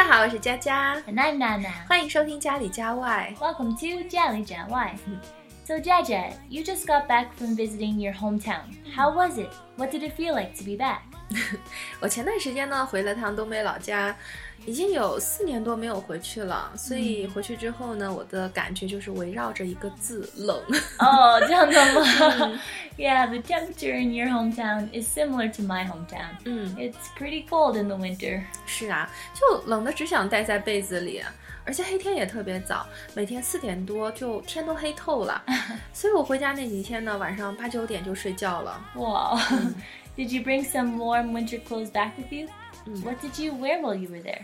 家好，我是佳佳，And I'm Nana. 欢迎收听家里家外。Welcome to Jolly Jan Wai. So Jaja, you just got back from visiting your hometown. How was it? What did it feel like to be back? 我前段时间呢回了趟东北老家，已经有四年多没有回去了，所以回去之后呢，我的感觉就是围绕着一个字冷。Oh, yeah, the temperature in your hometown is similar to my hometown. 嗯， It's pretty cold in the winter. 是啊，就冷的只想待在被子里，而且黑天也特别早，每天四点多就天都黑透了，所以我回家那几天呢，晚上八九点就睡觉了。 Wow. did you bring some warm winter clothes back with you? Mm. What did you wear while you were there?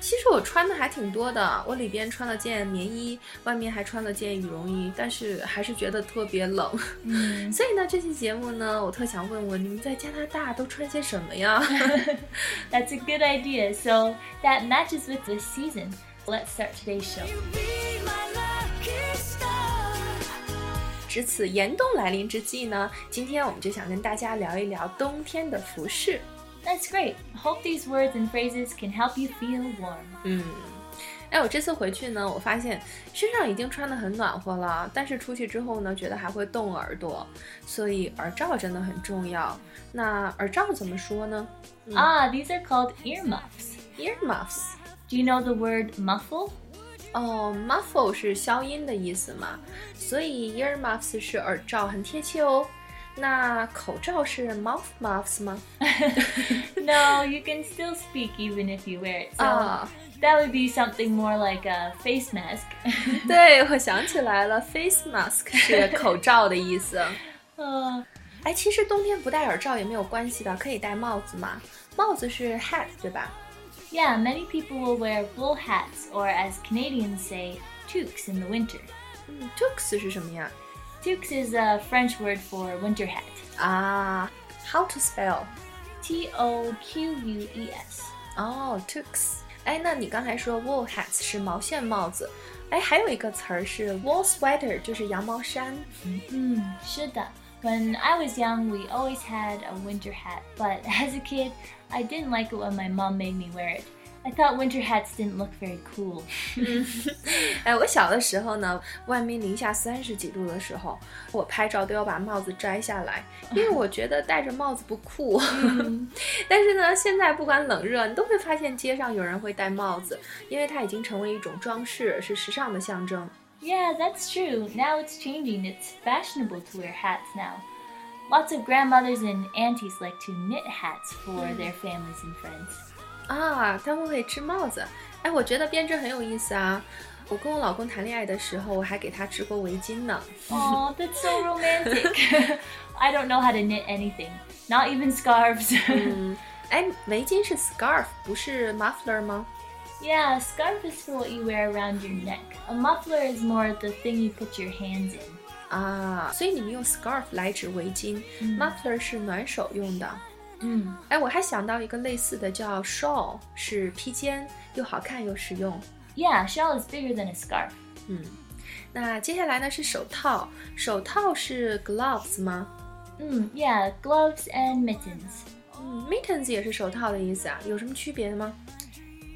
其实我穿的还挺多的，我里边穿了件棉衣，外面还穿了件羽绒衣，但是还是觉得特别冷。Mm. 所以呢，这期节目呢，我特想问问你们在加拿大都穿些什么呀？That's a good idea. So that matches with this season. Let's start today's show. 值此严冬来临之际呢，今天我们就想跟大家聊一聊冬天的服饰。That's great. Hope these words and phrases can help you feel warm. 嗯，哎，我这次回去呢，我发现身上已经穿得很暖和了，但是出去之后呢，觉得还会冻耳朵，所以耳罩真的很重要。那耳罩怎么说呢 Ah, these are called earmuffs. ？Earmuffs。 Do you know the word muffle? 哦，muffle 是消音的意思嘛，所以 earmuffs 是耳罩，很贴切哦。 那口罩是 mouth muffs 吗？ no, you can still speak even if you wear it. So 啊， that would be something more like a face mask. 对，我想起来了，face mask 是口罩的意思。 Uh, 哎，其实冬天不戴耳罩也没有关系的，可以戴帽子嘛。帽子是 hat 对吧？ yeah, many people will wear wool hats or as Canadians say, toques in the winter. 嗯，toques 是什么呀？ Toques is a French word for winter hat. Ah, how to spell? T O Q U E S。哦、oh,，Toques。哎，那你刚才说 wool hats 是毛线帽子，哎，还有一个词儿是 wool sweater，就是羊毛衫。嗯，是的。When I was young, we always had a winter hat, but as a kid, I didn't like it when my mom made me wear it. I thought winter hats didn't look very cool. 哎，我小的时候呢，外面零下三十几度的时候，我拍照都要把帽子摘下来，因为我觉得戴着帽子不酷。但是呢，现在不管冷热，你都会发现街上有人会戴帽子，因为它已经成为一种装饰，是时尚的象征。 Yeah, that's true. Now it's changing. It's fashionable to wear hats now. Lots of grandmothers and aunties like to knit hats for their families and friends. 啊，他们会织帽子。哎，我觉得编织很有意思啊。我跟我老公谈恋爱的时候，我还给他织过围巾呢。 Oh, that's so romantic. I don't know how to knit anything, not even scarves. 嗯，哎，围巾是 scarf，不是 muffler 吗？ Yeah, a scarf is for what you wear around your neck. A muffler is more the thing you put your hands in. 啊，所以你们用 scarf 来指围巾、m u f f l e r 是暖手用的。 Mm. 哎，我还想到一个类似的，叫 shawl，是披肩，又好看又实用。 Yeah, a shawl is bigger than a scarf. 嗯，那接下来呢是手套，手套是 gloves 吗？ Mm, yeah, gloves and mittens. 嗯，mittens 也是手套的意思啊，有什么区别吗？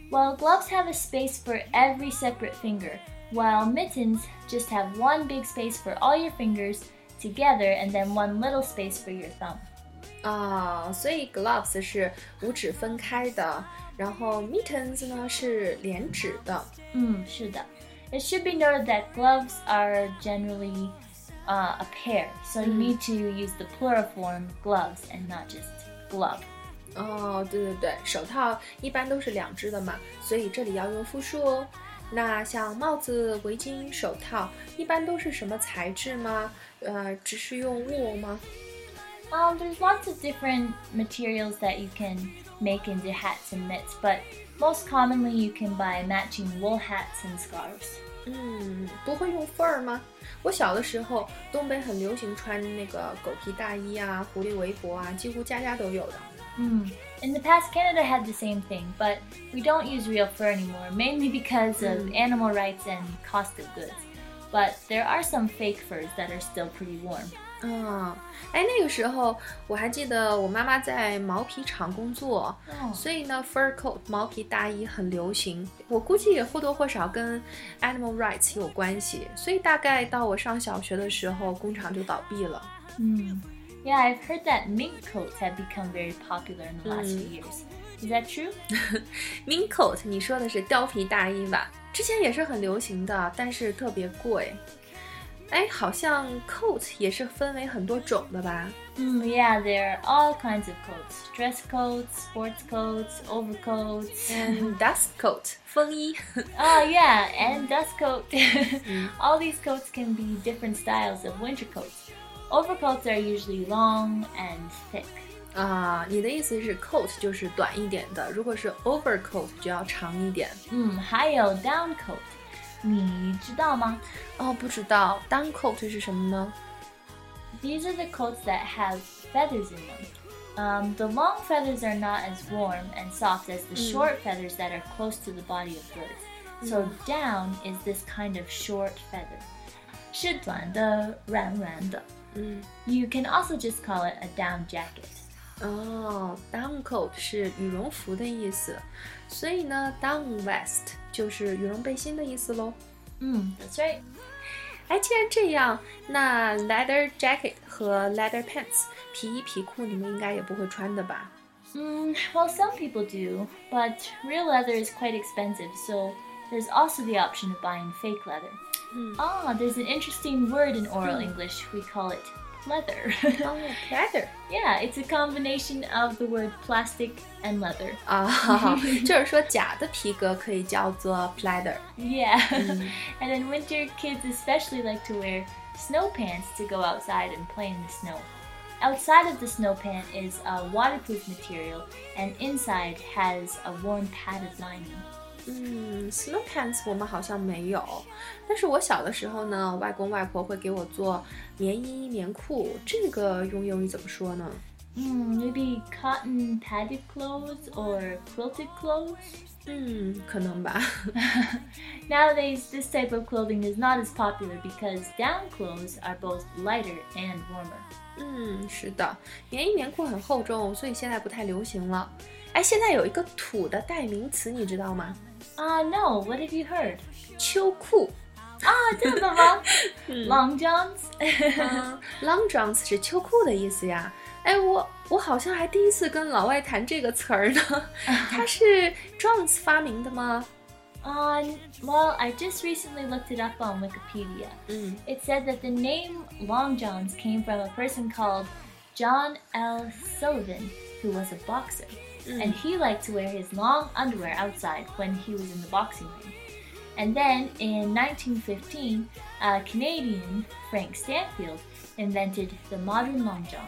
Well, gloves have a space for every separate finger, while mittens just have one big space for all your fingers together and then one little space for your thumb. 啊，所以 gloves 是五指分开的，然后 mittens 呢是连指的。Mm, 是的. It should be noted that gloves are generally uh, a pair, so you need to use the plural form gloves and not just glove. 哦，对对对，手套一般都是两只的嘛，所以这里要用复数哦。那像帽子、围巾、手套，一般都是什么材质吗？呃，只是用 wool 吗？Um, there's lots of different materials that you can make into hats and mitts, but most commonly you can buy matching wool hats and scarves. 嗯，不会用缝儿吗？我小的时候，东北很流行穿那个狗皮大衣啊、狐狸围脖啊，几乎家家都有的。 Mm. In the past, Canada had the same thing, but we don't use real fur anymore, mainly because of Mm. animal rights and cost of goods. But there are some fake furs that are still pretty warm. 嗯，哎，那个时候我还记得我妈妈在毛皮厂工作，哦所以呢，fur coat 毛皮大衣很流行。我估计也或多或少跟 animal rights 有关系，所以大概到我上小学的时候，工厂就倒闭了。 Hmm. Yeah, I've heard that mink coats have become very popular in the last Mm. few years. Is that true? mink coat，你说的是貂皮大衣吧？之前也是很流行的，但是特别贵。哎，好像 coat 也是分为很多种的吧？ Mm, yeah, there are all kinds of coats dress coats, sports coats, overcoats. And dust coat 风衣。 oh, yeah, and dust coat. all these coats can be different styles of winter coats. Overcoats are usually long and thick. 啊，你的意思是 coat 就是短一点的，如果是 overcoat 就要长一点。 Mm, 还有 down coat. 你知道吗？哦，不知道 down coat 是什么呢？ These are the coats that have feathers in them. Um, the long feathers are not as warm and soft as the short feathers that are close to the body of birds. So down is this kind of short feather. 是短的，软软的。嗯， You can also just call it a down jacket. 哦，down coat 是羽绒服的意思，所以呢，down vest 就是羽绒背心的意思喽。 Mm, that's right. 哎，既然这样，那 leather jacket 和 leather pants 皮衣皮裤你们应该也不会穿的吧？ Mm, well, some people do, but real leather is quite expensive, so there's also the option of buying fake leather. Hmm. Ah, there's an interesting word in oral English. We call it pleather. oh, pleather. Yeah, it's a combination of the word plastic and leather. Uh, 啊，就是说假的皮革可以叫做 Yeah, and then winter, kids especially like to wear snow pants to go outside and play in the snow. Outside of the snow pant is a waterproof material, and inside has a warm padded lining. 嗯，snow pants 我们好像没有，但是我小的时候呢，外公外婆会给我做棉衣、棉裤，这个用英语怎么说呢？嗯、mm,，maybe cotton padded clothes or quilted clothes? 嗯，可能吧。Nowadays, this type of clothing is not as popular because down clothes are both lighter and warmer. 嗯，是的，棉衣棉裤很厚重，所以现在不太流行了。哎，现在有一个土的代名词，你知道吗？Ah, no, what have you heard? 秋裤。 Ah, 真的吗? Long johns? 嗯，long johns 是秋裤的意思呀。哎，我我好像还第一次跟老外谈这个词儿呢。它是 Jones 发明的吗？ Um, well, I just recently looked it up on Wikipedia. 嗯 It said that the name Long Johns came from a person called John L. Sullivan, who was a boxer. And he liked to wear his long underwear outside when he was in the boxing ring. And then in 1915, a Canadian, Frank Stanfield, invented the modern long john.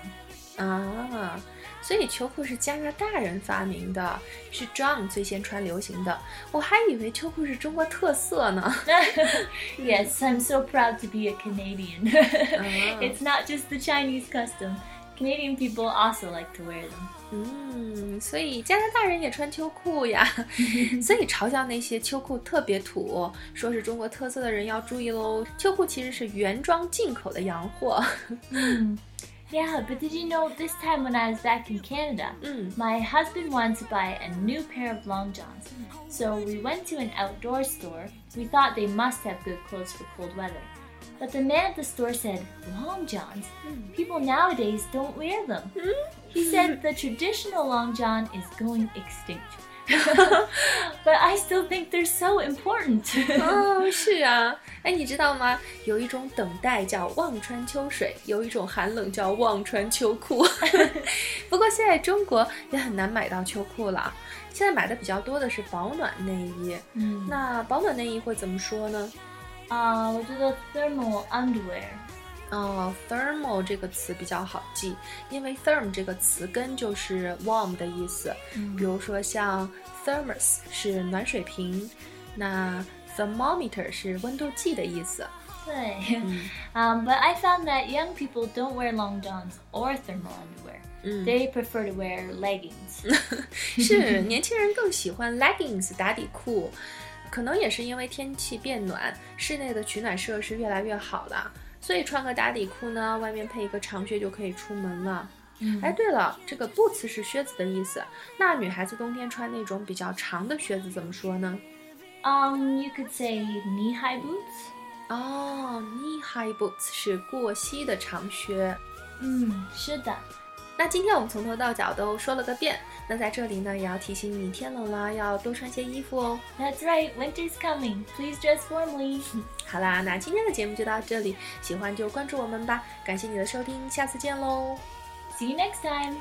啊，所以秋裤是加拿大人发明的，是 John 最先穿流行的。我还以为秋裤是中国特色呢。 yes, I'm so proud to be a Canadian. Ah. It's not just the Chinese custom. Canadian people also like to wear them. 嗯，所以加拿大人也穿秋裤呀。所以嘲笑那些秋裤特别土，说是中国特色的人要注意喽。秋裤其实是原装进口的洋货。 Yeah, but did you know this time when I was back in Canada, 嗯 my husband wanted to buy a new pair of long johns. So we went to an outdoor store. We thought they must have good clothes for cold weather. But the man at the store said, Long johns? People nowadays don't wear them. He said the traditional long john is going extinct. but I still think they're so important. 哦，是啊，哎，你知道吗？有一种等待叫望穿秋水，有一种寒冷叫望穿秋裤。不过现在中国也很难买到秋裤了，现在买的比较多的是保暖内衣。嗯那保暖内衣会怎么说呢？ uh, 我觉得 thermal underwear. 哦，thermal 这个词比较好记，因为 therm 这个词根就是 warm 的意思。比如说像 thermos 是暖水瓶，那 thermometer 是温度计的意思。对 um, but I found that young people don't wear long johns or thermal underwear. 嗯 They prefer to wear leggings. 是年轻人更喜欢 leggings 打底裤， 可能也是因为天气变暖，室内的取暖设施越来越好了，所以穿个打底裤呢，外面配一个长靴就可以出门了。嗯哎，对了，这个 boots 是靴子的意思。那女孩子冬天穿那种比较长的靴子怎么说呢？Um, you could say knee-high boots. 哦，knee high boots 是过膝的长靴。嗯，是的。那今天我们从头到脚都说了个遍。那在这里呢，也要提醒你，天冷了要多穿些衣服哦。That's right, winter's coming. Please dress warmly. 好啦，那今天的节目就到这里，喜欢就关注我们吧。感谢你的收听，下次见喽。See you next time.